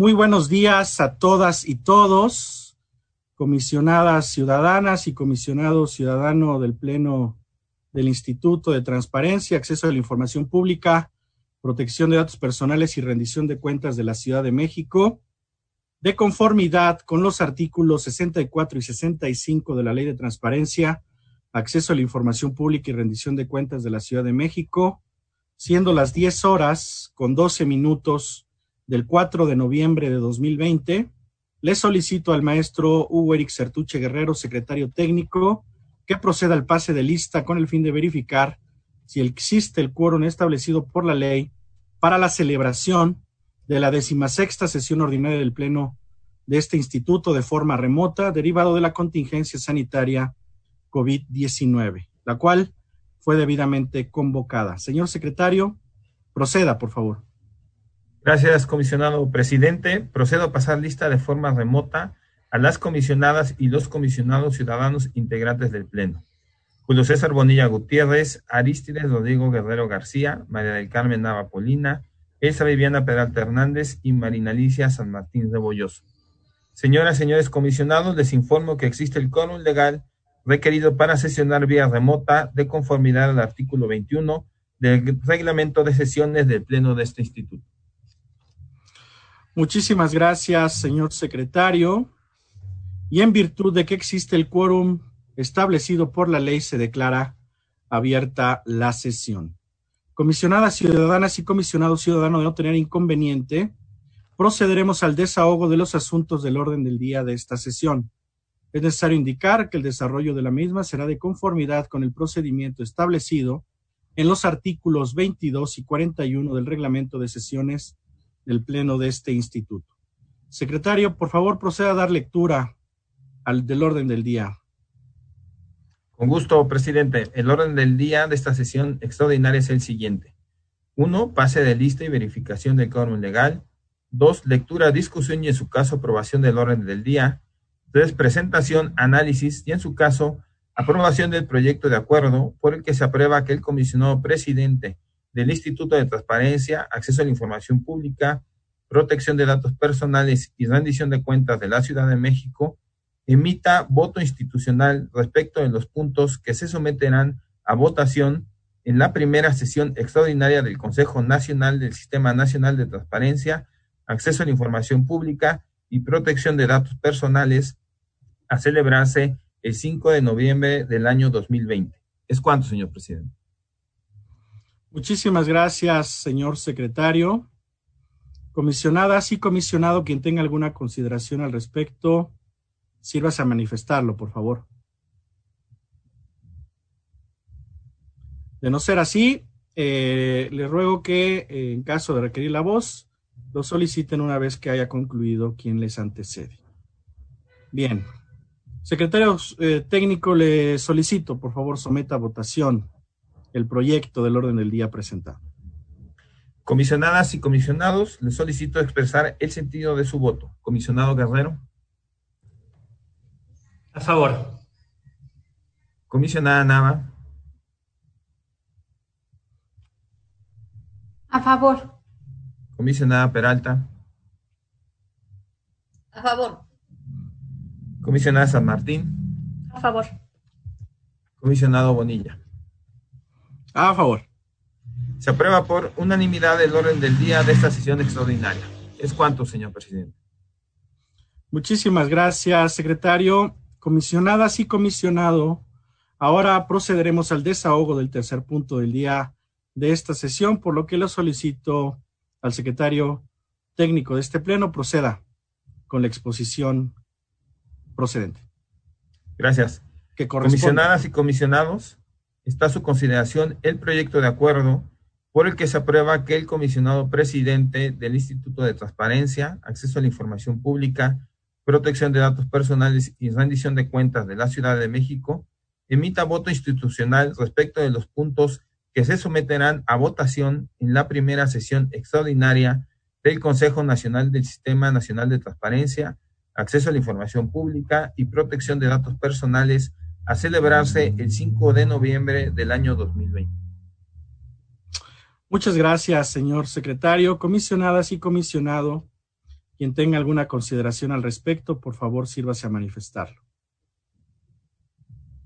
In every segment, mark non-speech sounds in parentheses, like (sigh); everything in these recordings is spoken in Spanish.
Muy buenos días a todas y todos, comisionadas ciudadanas y comisionado ciudadano del Pleno del Instituto de Transparencia, Acceso a la Información Pública, Protección de Datos Personales y Rendición de Cuentas de la Ciudad de México, de conformidad con los artículos 64 y 65 de la Ley de Transparencia, Acceso a la Información Pública y Rendición de Cuentas de la Ciudad de México, siendo las 10 horas con 12 minutos del 4 de noviembre de 2020, le solicito al maestro Hugo Eric Sertuche Guerrero, secretario técnico, que proceda al pase de lista con el fin de verificar si existe el quórum establecido por la ley para la celebración de la decimasexta sesión ordinaria del Pleno de este instituto de forma remota, derivado de la contingencia sanitaria COVID-19, la cual fue debidamente convocada. Señor secretario, proceda, por favor. Gracias, comisionado presidente. Procedo a pasar lista de forma remota a las comisionadas y los comisionados ciudadanos integrantes del Pleno. Julio César Bonilla Gutiérrez, Aristides Rodrigo Guerrero García, María del Carmen Nava Polina, Elsa Viviana Peralta Hernández y Marina Alicia San Martín de Bolloso. Señoras señores comisionados, les informo que existe el quórum legal requerido para sesionar vía remota de conformidad al artículo 21 del reglamento de sesiones del Pleno de este instituto. Muchísimas gracias, señor secretario. Y en virtud de que existe el quórum establecido por la ley, se declara abierta la sesión. Comisionadas ciudadanas y comisionado ciudadano de no tener inconveniente, procederemos al desahogo de los asuntos del orden del día de esta sesión. Es necesario indicar que el desarrollo de la misma será de conformidad con el procedimiento establecido en los artículos 22 y 41 del reglamento de sesiones del Pleno de este instituto. Secretario, por favor, proceda a dar lectura al del orden del día. Con gusto, presidente. El orden del día de esta sesión extraordinaria es el siguiente. Uno, pase de lista y verificación del quórum legal. Dos, lectura, discusión y en su caso aprobación del orden del día. Tres, presentación, análisis y en su caso aprobación del proyecto de acuerdo por el que se aprueba que el comisionado presidente del Instituto de Transparencia, Acceso a la Información Pública, Protección de Datos Personales y Rendición de Cuentas de la Ciudad de México emita voto institucional respecto de los puntos que se someterán a votación en la primera sesión extraordinaria del Consejo Nacional del Sistema Nacional de Transparencia, Acceso a la Información Pública y Protección de Datos Personales a celebrarse el 5 de noviembre del año 2020. ¿Es cuánto, señor presidente? Muchísimas gracias, señor secretario. Comisionadas y comisionado, quien tenga alguna consideración al respecto, sírvase a manifestarlo, por favor. De no ser así, eh, le ruego que, eh, en caso de requerir la voz, lo soliciten una vez que haya concluido quien les antecede. Bien. Secretario eh, técnico, le solicito, por favor, someta a votación el proyecto del orden del día presentado. Comisionadas y comisionados, les solicito expresar el sentido de su voto. Comisionado Guerrero. A favor. Comisionada Nava. A favor. Comisionada Peralta. A favor. Comisionada San Martín. A favor. Comisionado Bonilla. A favor. Se aprueba por unanimidad el orden del día de esta sesión extraordinaria. ¿Es cuánto, señor presidente? Muchísimas gracias, secretario. Comisionadas y comisionado, ahora procederemos al desahogo del tercer punto del día de esta sesión, por lo que lo solicito al secretario técnico de este pleno proceda con la exposición procedente. Gracias. Que Comisionadas y comisionados, está a su consideración el proyecto de acuerdo por el que se aprueba que el comisionado presidente del Instituto de Transparencia, Acceso a la Información Pública, Protección de Datos Personales y Rendición de Cuentas de la Ciudad de México emita voto institucional respecto de los puntos que se someterán a votación en la primera sesión extraordinaria del Consejo Nacional del Sistema Nacional de Transparencia, Acceso a la Información Pública y Protección de Datos Personales a celebrarse el 5 de noviembre del año 2020. Muchas gracias, señor secretario, comisionadas y comisionado. Quien tenga alguna consideración al respecto, por favor, sírvase a manifestarlo.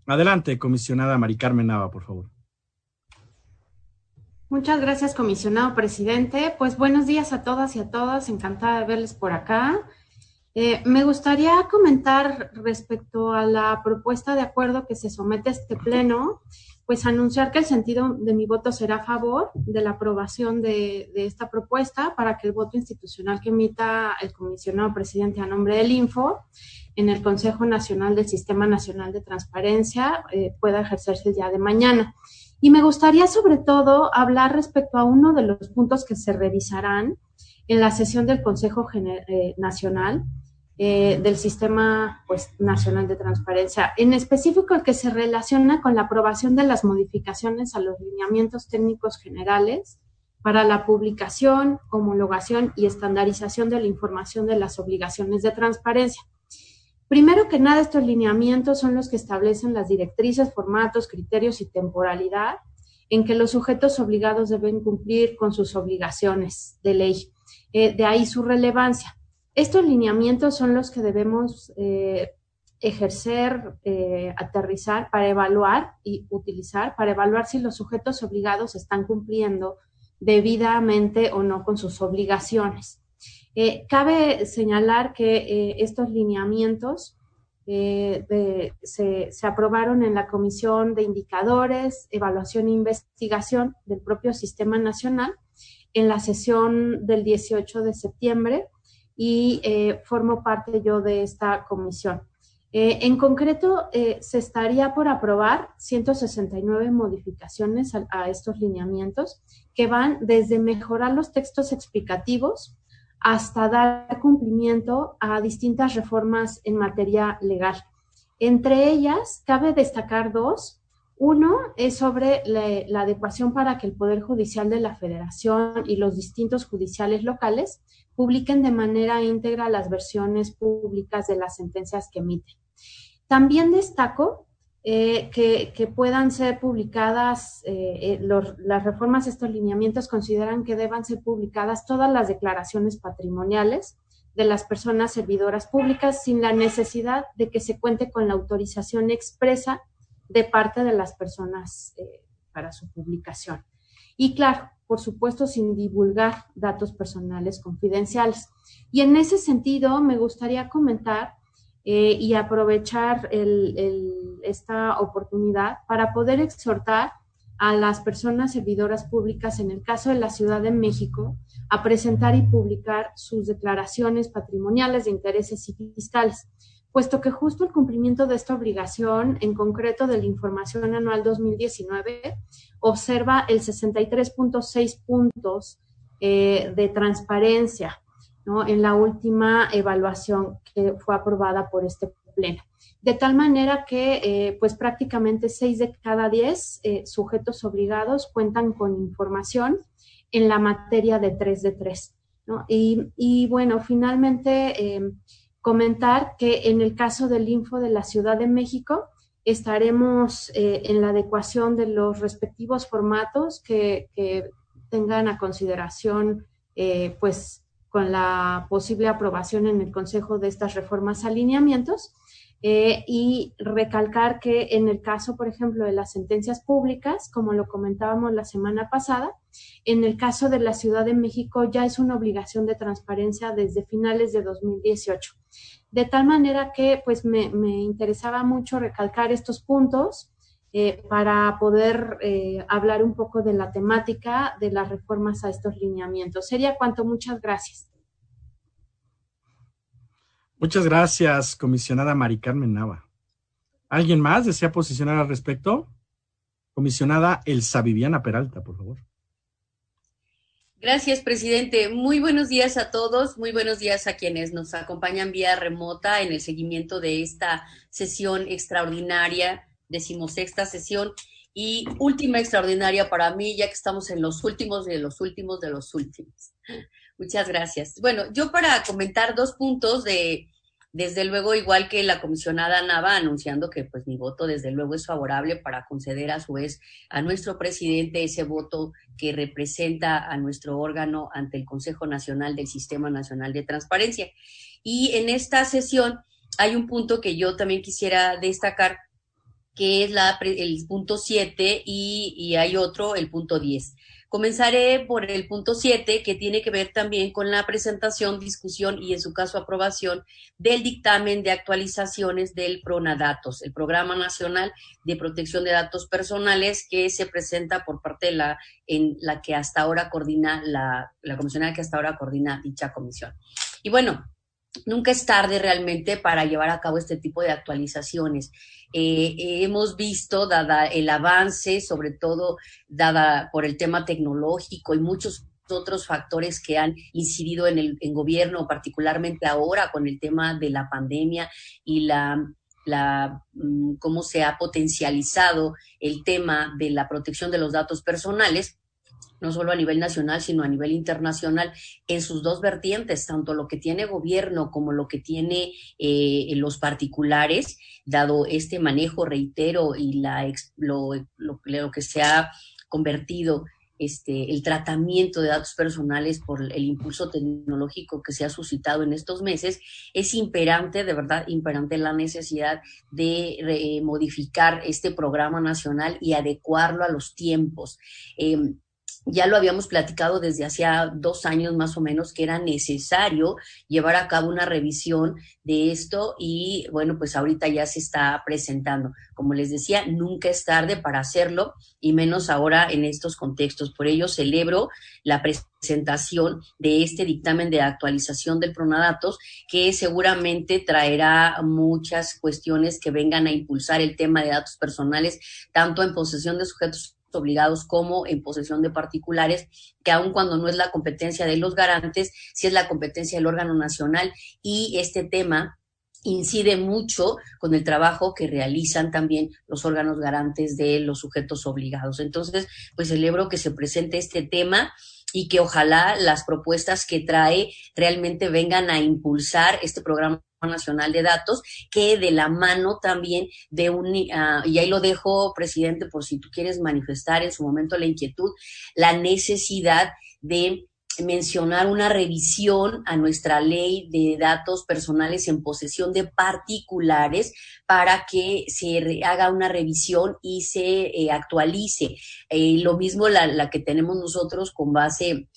Adelante, comisionada Mari Carmen Nava, por favor. Muchas gracias, comisionado presidente. Pues buenos días a todas y a todos. Encantada de verles por acá. Eh, me gustaría comentar respecto a la propuesta de acuerdo que se somete a este pleno, pues anunciar que el sentido de mi voto será a favor de la aprobación de, esta propuesta para que el voto institucional que emita el comisionado presidente a nombre del Info en el Consejo Nacional del Sistema Nacional de Transparencia eh, pueda ejercerse día de mañana. Y me gustaría sobre todo hablar respecto a uno de los puntos que se revisarán en la sesión del Consejo eh, Nacional eh, del Sistema pues, Nacional de Transparencia, en específico el que se relaciona con la aprobación de las modificaciones a los lineamientos técnicos generales para la publicación, homologación y estandarización de la información de las obligaciones de transparencia. Primero que nada, estos lineamientos son los que establecen las directrices, formatos, criterios y temporalidad en que los sujetos obligados deben cumplir con sus obligaciones de ley. Eh, de ahí su relevancia. Estos lineamientos son los que debemos eh, ejercer, eh, aterrizar para evaluar y utilizar, para evaluar si los sujetos obligados están cumpliendo debidamente o no con sus obligaciones. Eh, cabe señalar que estos lineamientos se, se, aprobaron en la Comisión de Indicadores, Evaluación e Investigación del propio Sistema Nacional en la sesión del 18 de septiembre y eh, formo parte yo de esta comisión. Eh, en concreto, eh, se estaría por aprobar 169 modificaciones a, estos lineamientos que van desde mejorar los textos explicativos hasta dar cumplimiento a distintas reformas en materia legal. Entre ellas, cabe destacar dos. Uno es sobre la adecuación para que el Poder Judicial de la Federación y los distintos judiciales locales publiquen de manera íntegra las versiones públicas de las sentencias que emiten. También destaco eh, que, puedan ser publicadas, eh, eh, las reformas, estos lineamientos consideran que deban ser publicadas todas las declaraciones patrimoniales de las personas servidoras públicas sin la necesidad de que se cuente con la autorización expresa de parte de las personas para su publicación. Y claro, por supuesto, sin divulgar datos personales confidenciales. Y en ese sentido, me gustaría comentar eh, y aprovechar esta oportunidad para poder exhortar a las personas servidoras públicas, en el caso de la Ciudad de México, a presentar y publicar sus declaraciones patrimoniales de intereses y fiscales puesto que justo el cumplimiento de esta obligación, en concreto de la información anual 2019, observa el 63.6 puntos eh, de transparencia ¿no? en la última evaluación que fue aprobada por este pleno. De tal manera que, eh, pues prácticamente 6 de cada 10 eh, sujetos obligados cuentan con información en la materia de 3 de 3. ¿no? Y, y, bueno, finalmente comentar que en el caso del Info de la Ciudad de México, estaremos eh, en la adecuación de los respectivos formatos que, tengan a consideración, eh, pues, con la posible aprobación en el Consejo de estas reformas alineamientos eh, y recalcar que en el caso, por ejemplo, de las sentencias públicas, como lo comentábamos la semana pasada, en el caso de la Ciudad de México ya es una obligación de transparencia desde finales de 2018. De tal manera que pues me, interesaba mucho recalcar estos puntos eh, para poder eh, hablar un poco de la temática de las reformas a estos lineamientos. Sería cuanto, muchas gracias. Muchas gracias, comisionada Mari Carmen Nava. ¿Alguien más desea posicionar al respecto? Comisionada Elsa Viviana Peralta, por favor. Gracias, presidente. Muy buenos días a todos. Muy buenos días a quienes nos acompañan vía remota en el seguimiento de esta sesión extraordinaria, decimosexta sesión y última extraordinaria para mí, ya que estamos en los últimos de los últimos de los últimos. Muchas gracias. Bueno, yo para comentar dos puntos de, desde luego, igual que la comisionada Nava anunciando que pues mi voto desde luego es favorable para conceder a su vez a nuestro presidente ese voto que representa a nuestro órgano ante el Consejo Nacional del Sistema Nacional de Transparencia. Y en esta sesión hay un punto que yo también quisiera destacar, que es la, el punto 7 y, hay otro, el punto 10. Comenzaré por el punto 7, que tiene que ver también con la presentación, discusión y, en su caso, aprobación del dictamen de actualizaciones del PRONADATOS, el Programa Nacional de Protección de Datos Personales, que se presenta por parte de la, en la que hasta ahora coordina la, la comisionada que hasta ahora coordina dicha comisión. Y bueno, nunca es tarde realmente para llevar a cabo este tipo de actualizaciones. Eh, hemos visto, dada el avance, sobre todo dada por el tema tecnológico y muchos otros factores que han incidido en el gobierno, particularmente ahora con el tema de la pandemia y la, la mm, cómo se ha potencializado el tema de la protección de los datos personales, no solo a nivel nacional, sino a nivel internacional, en sus dos vertientes, tanto lo que tiene gobierno como lo que tiene eh, los particulares, dado este manejo, reitero, y la, lo, lo, que se ha convertido este, el tratamiento de datos personales por el impulso tecnológico que se ha suscitado en estos meses, es imperante, de verdad, imperante la necesidad de modificar este programa nacional y adecuarlo a los tiempos. Em, ya lo habíamos platicado desde hacía dos años más o menos que era necesario llevar a cabo una revisión de esto y bueno, pues ahorita ya se está presentando. Como les decía, nunca es tarde para hacerlo y menos ahora en estos contextos. Por ello celebro la presentación de este dictamen de actualización del Pronadatos que seguramente traerá muchas cuestiones que vengan a impulsar el tema de datos personales, tanto en posesión de sujetos obligados como en posesión de particulares, que aun cuando no es la competencia de los garantes, sí es la competencia del órgano nacional y este tema incide mucho con el trabajo que realizan también los órganos garantes de los sujetos obligados. Entonces, pues celebro que se presente este tema y que ojalá las propuestas que trae realmente vengan a impulsar este programa Nacional de Datos, que de la mano también de un, uh, y ahí lo dejo, presidente, por si tú quieres manifestar en su momento la inquietud, la necesidad de mencionar una revisión a nuestra ley de datos personales en posesión de particulares para que se haga una revisión y se eh, actualice. Eh, lo mismo la, la que tenemos nosotros con base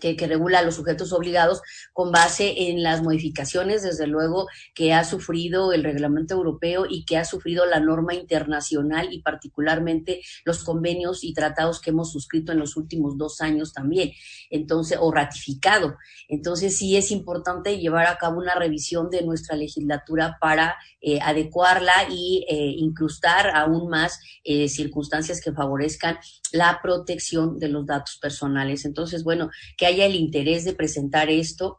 que, regula a los sujetos obligados con base en las modificaciones, desde luego, que ha sufrido el reglamento europeo y que ha sufrido la norma internacional y particularmente los convenios y tratados que hemos suscrito en los últimos dos años también, entonces, o ratificado. Entonces, sí es importante llevar a cabo una revisión de nuestra legislatura para eh, adecuarla y eh, incrustar aún más eh, circunstancias que favorezcan la protección de los datos personales. Entonces, bueno, que haya el interés de presentar esto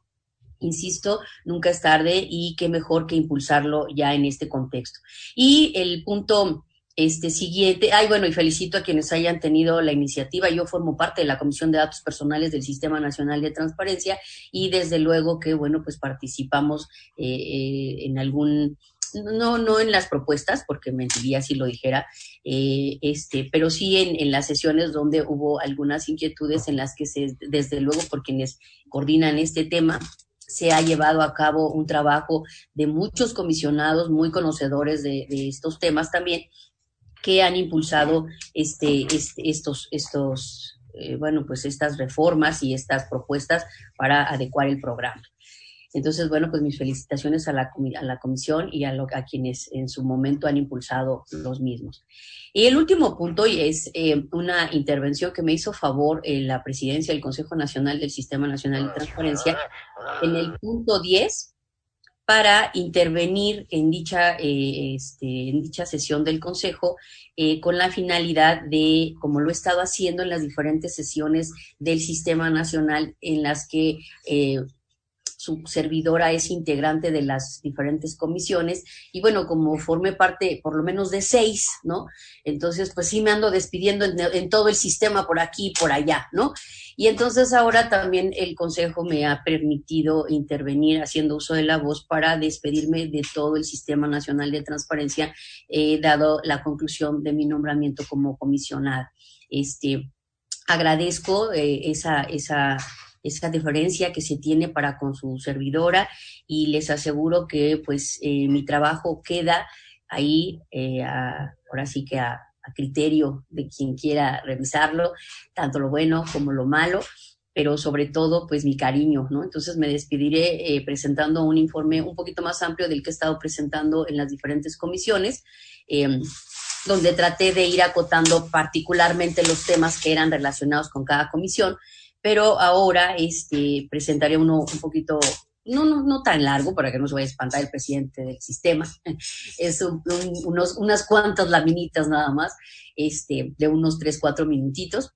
insisto, nunca es tarde y qué mejor que impulsarlo ya en este contexto. Y el punto este siguiente, ay bueno, y felicito a quienes hayan tenido la iniciativa. Yo formo parte de la Comisión de Datos Personales del Sistema Nacional de Transparencia y desde luego que bueno, pues participamos eh, eh, en algún no, no en las propuestas, porque mentiría si lo dijera, eh, este, pero sí en, en, las sesiones donde hubo algunas inquietudes en las que se, desde luego por quienes coordinan este tema, se ha llevado a cabo un trabajo de muchos comisionados muy conocedores de, estos temas también, que han impulsado este, este estos, estos, eh, bueno, pues estas reformas y estas propuestas para adecuar el programa. Entonces, bueno, pues mis felicitaciones a la, a la comisión y a, lo, a quienes en su momento han impulsado los mismos. Y el último punto es eh, una intervención que me hizo favor en la presidencia del Consejo Nacional del Sistema Nacional de Transparencia en el punto 10 para intervenir en dicha, eh, este, en dicha sesión del Consejo eh, con la finalidad de, como lo he estado haciendo en las diferentes sesiones del Sistema Nacional en las que eh, su servidora es integrante de las diferentes comisiones y bueno, como formé parte por lo menos de seis, ¿no? Entonces, pues sí me ando despidiendo en, todo el sistema por aquí y por allá, ¿no? Y entonces ahora también el Consejo me ha permitido intervenir haciendo uso de la voz para despedirme de todo el Sistema Nacional de Transparencia, eh, dado la conclusión de mi nombramiento como comisionada. Este, agradezco eh, esa, esa esa diferencia que se tiene para con su servidora y les aseguro que pues eh, mi trabajo queda ahí, eh, ahora sí que a, criterio de quien quiera revisarlo, tanto lo bueno como lo malo, pero sobre todo pues mi cariño, ¿no? Entonces me despediré eh, presentando un informe un poquito más amplio del que he estado presentando en las diferentes comisiones, em, donde traté de ir acotando particularmente los temas que eran relacionados con cada comisión, pero ahora este, presentaré uno un poquito, no, no, no tan largo para que no se vaya a espantar el presidente del sistema, (laughs) es unos, unas cuantas laminitas nada más, este, de unos tres, cuatro minutitos,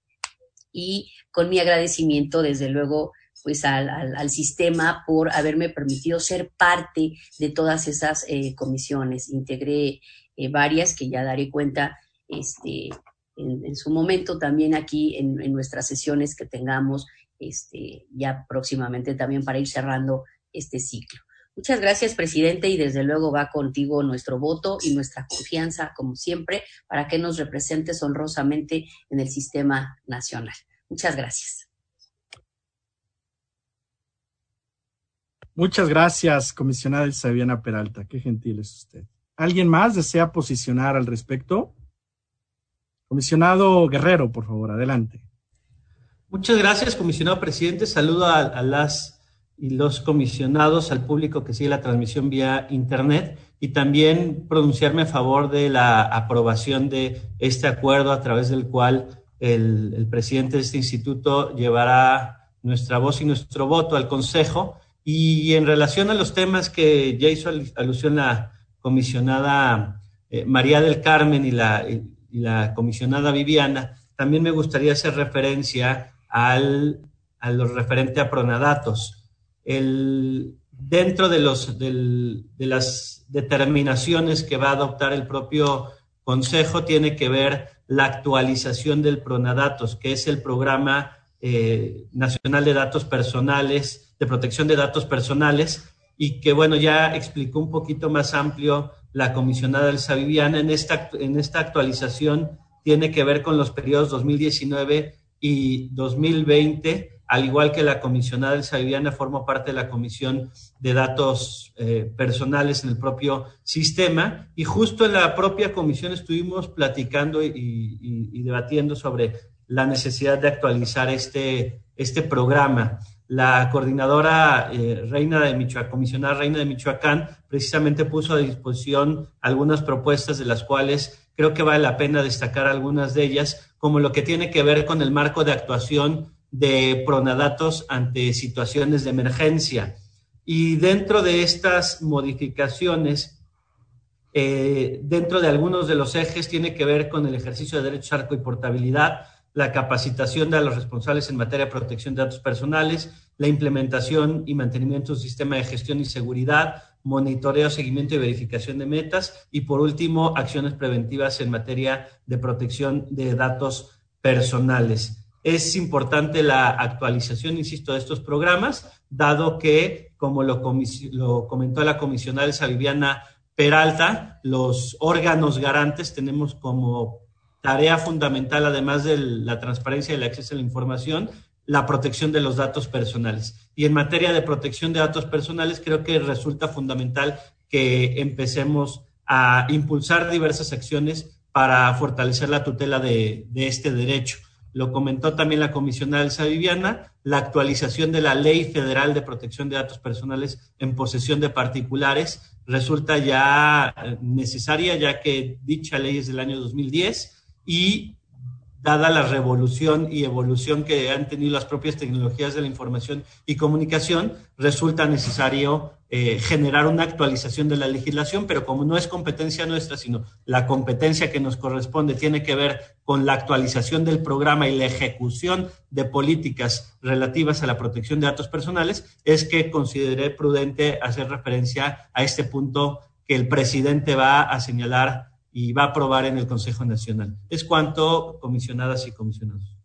y con mi agradecimiento, desde luego, pues al, al, sistema por haberme permitido ser parte de todas esas eh, comisiones. Integré eh, varias que ya daré cuenta este, en, su momento también aquí en, nuestras sesiones que tengamos este, ya próximamente también para ir cerrando este ciclo. Muchas gracias, presidente, y desde luego va contigo nuestro voto y nuestra confianza, como siempre, para que nos representes honrosamente en el sistema nacional. Muchas gracias. Muchas gracias, comisionada Elsa Peralta. Qué gentil es usted. ¿Alguien más desea posicionar al respecto? Comisionado Guerrero, por favor, adelante. Muchas gracias, comisionado presidente. Saludo a, las y los comisionados, al público que sigue la transmisión vía Internet y también pronunciarme a favor de la aprobación de este acuerdo a través del cual el, presidente de este instituto llevará nuestra voz y nuestro voto al Consejo. Y en relación a los temas que ya hizo alusión la comisionada eh, María del Carmen y la la comisionada Viviana, también me gustaría hacer referencia al, a lo referente a pronadatos. El, dentro de, los, de las determinaciones que va a adoptar el propio Consejo tiene que ver la actualización del pronadatos, que es el programa eh, nacional de datos personales, de protección de datos personales, y que bueno, ya explicó un poquito más amplio la comisionada Elsa Viviana en esta, en esta actualización tiene que ver con los periodos 2019 y 2020, al igual que la comisionada Elsa Viviana forma parte de la Comisión de Datos eh, Personales en el propio sistema. Y justo en la propia comisión estuvimos platicando y, debatiendo sobre la necesidad de actualizar este, este programa la coordinadora eh, Reina de Michoacán, comisionada Reina de Michoacán, precisamente puso a disposición algunas propuestas de las cuales creo que vale la pena destacar algunas de ellas, como lo que tiene que ver con el marco de actuación de pronadatos ante situaciones de emergencia. Y dentro de estas modificaciones, eh, dentro de algunos de los ejes, tiene que ver con el ejercicio de derechos arco y portabilidad, la capacitación de los responsables en materia de protección de datos personales, la implementación y mantenimiento de un sistema de gestión y seguridad, monitoreo, seguimiento y verificación de metas y por último, acciones preventivas en materia de protección de datos personales. Es importante la actualización, insisto, de estos programas, dado que, como lo, comentó la comisionada Viviana Peralta, los órganos garantes tenemos como tarea fundamental, además de la transparencia y el acceso a la información, la protección de los datos personales. Y en materia de protección de datos personales, creo que resulta fundamental que empecemos a impulsar diversas acciones para fortalecer la tutela de, este derecho. Lo comentó también la comisionada Elsa Viviana, la actualización de la Ley Federal de Protección de Datos Personales en posesión de particulares resulta ya necesaria, ya que dicha ley es del año 2010 y dada la revolución y evolución que han tenido las propias tecnologías de la información y comunicación, resulta necesario eh, generar una actualización de la legislación, pero como no es competencia nuestra, sino la competencia que nos corresponde tiene que ver con la actualización del programa y la ejecución de políticas relativas a la protección de datos personales, es que consideré prudente hacer referencia a este punto que el presidente va a señalar y va a aprobar en el Consejo Nacional. Es cuanto, comisionadas y comisionados.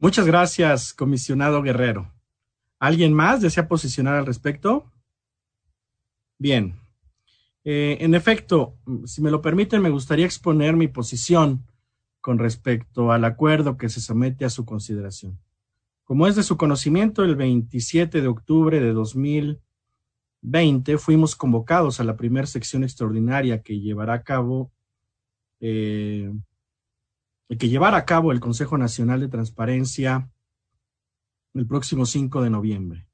Muchas gracias, comisionado Guerrero. ¿Alguien más desea posicionar al respecto? Bien. Eh, en efecto, si me lo permiten, me gustaría exponer mi posición con respecto al acuerdo que se somete a su consideración. Como es de su conocimiento, el 27 de octubre de 2020 fuimos convocados a la primera sección extraordinaria que llevará a cabo eh, que llevará a cabo el Consejo Nacional de Transparencia el próximo 5 de noviembre.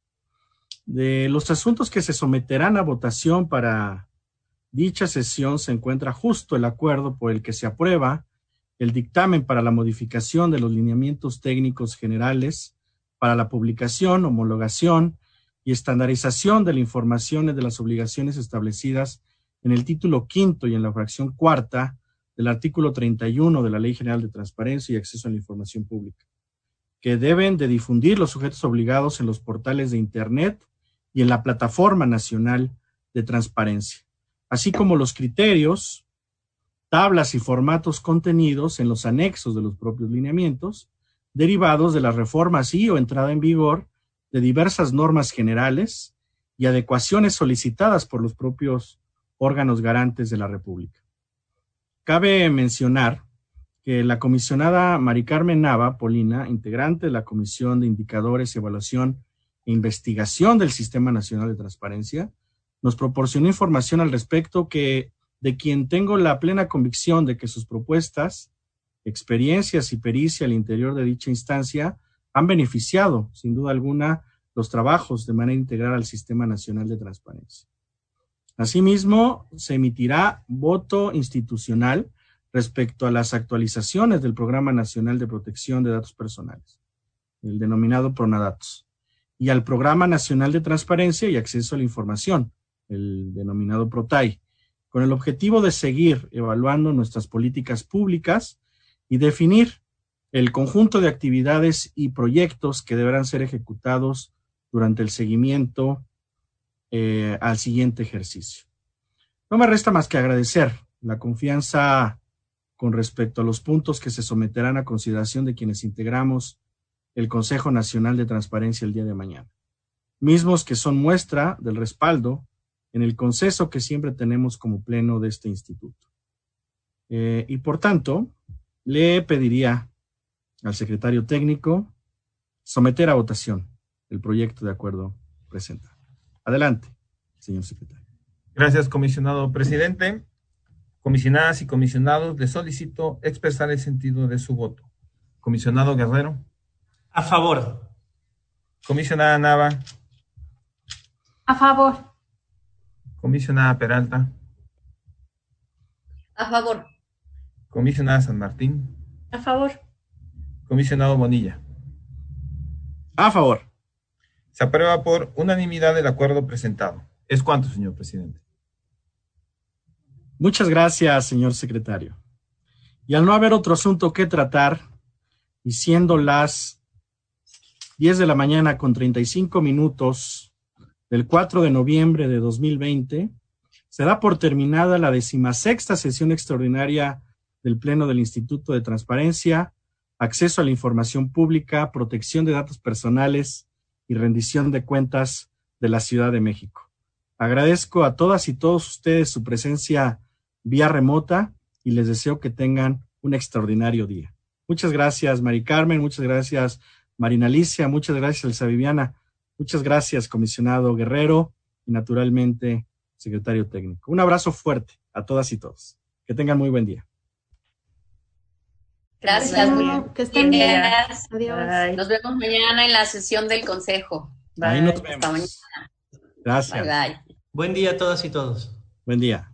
De los asuntos que se someterán a votación para dicha sesión se encuentra justo el acuerdo por el que se aprueba el dictamen para la modificación de los lineamientos técnicos generales para la publicación, homologación y estandarización de la información de las obligaciones establecidas en el título quinto y en la fracción cuarta del artículo 31 de la Ley General de Transparencia y Acceso a la Información Pública, que deben de difundir los sujetos obligados en los portales de Internet y en la Plataforma Nacional de Transparencia, así como los criterios, tablas y formatos contenidos en los anexos de los propios lineamientos, derivados de las reformas y o entrada en vigor de diversas normas generales y adecuaciones solicitadas por los propios órganos garantes de la República. Cabe mencionar que la comisionada Mari Carmen Nava Polina, integrante de la Comisión de Indicadores, Evaluación investigación del Sistema Nacional de Transparencia, nos proporcionó información al respecto que de quien tengo la plena convicción de que sus propuestas, experiencias y pericia al interior de dicha instancia han beneficiado, sin duda alguna, los trabajos de manera integral al Sistema Nacional de Transparencia. Asimismo, se emitirá voto institucional respecto a las actualizaciones del Programa Nacional de Protección de Datos Personales, el denominado PRONADATOS y al Programa Nacional de Transparencia y Acceso a la Información, el denominado PROTAI, con el objetivo de seguir evaluando nuestras políticas públicas y definir el conjunto de actividades y proyectos que deberán ser ejecutados durante el seguimiento eh, al siguiente ejercicio. No me resta más que agradecer la confianza con respecto a los puntos que se someterán a consideración de quienes integramos el Consejo Nacional de Transparencia el día de mañana, mismos que son muestra del respaldo en el conceso que siempre tenemos como pleno de este instituto. Eh, y por tanto, le pediría al secretario técnico someter a votación el proyecto de acuerdo presentado. Adelante, señor secretario. Gracias, comisionado presidente. Comisionadas y comisionados, le solicito expresar el sentido de su voto. Comisionado Guerrero. A favor. Comisionada Nava. A favor. Comisionada Peralta. A favor. Comisionada San Martín. A favor. Comisionado Bonilla. A favor. Se aprueba por unanimidad el acuerdo presentado. ¿Es cuánto, señor presidente? Muchas gracias, señor secretario. Y al no haber otro asunto que tratar, y siendo las 10 de la mañana con 35 minutos del 4 de noviembre de 2020, se da por terminada la decimasexta sesión extraordinaria del Pleno del Instituto de Transparencia, Acceso a la Información Pública, Protección de Datos Personales y Rendición de Cuentas de la Ciudad de México. Agradezco a todas y todos ustedes su presencia vía remota y les deseo que tengan un extraordinario día. Muchas gracias, Mari Carmen, muchas gracias, Marina Alicia, muchas gracias, Elsa Viviana, muchas gracias, comisionado Guerrero y naturalmente, secretario técnico. Un abrazo fuerte a todas y todos. Que tengan muy buen día. Gracias, muy Que estén bien. Adiós. Adiós. Nos vemos mañana en la sesión del Consejo. Ahí nos Hasta vemos. mañana. Gracias. Bye, bye. Buen día a todas y todos. Buen día.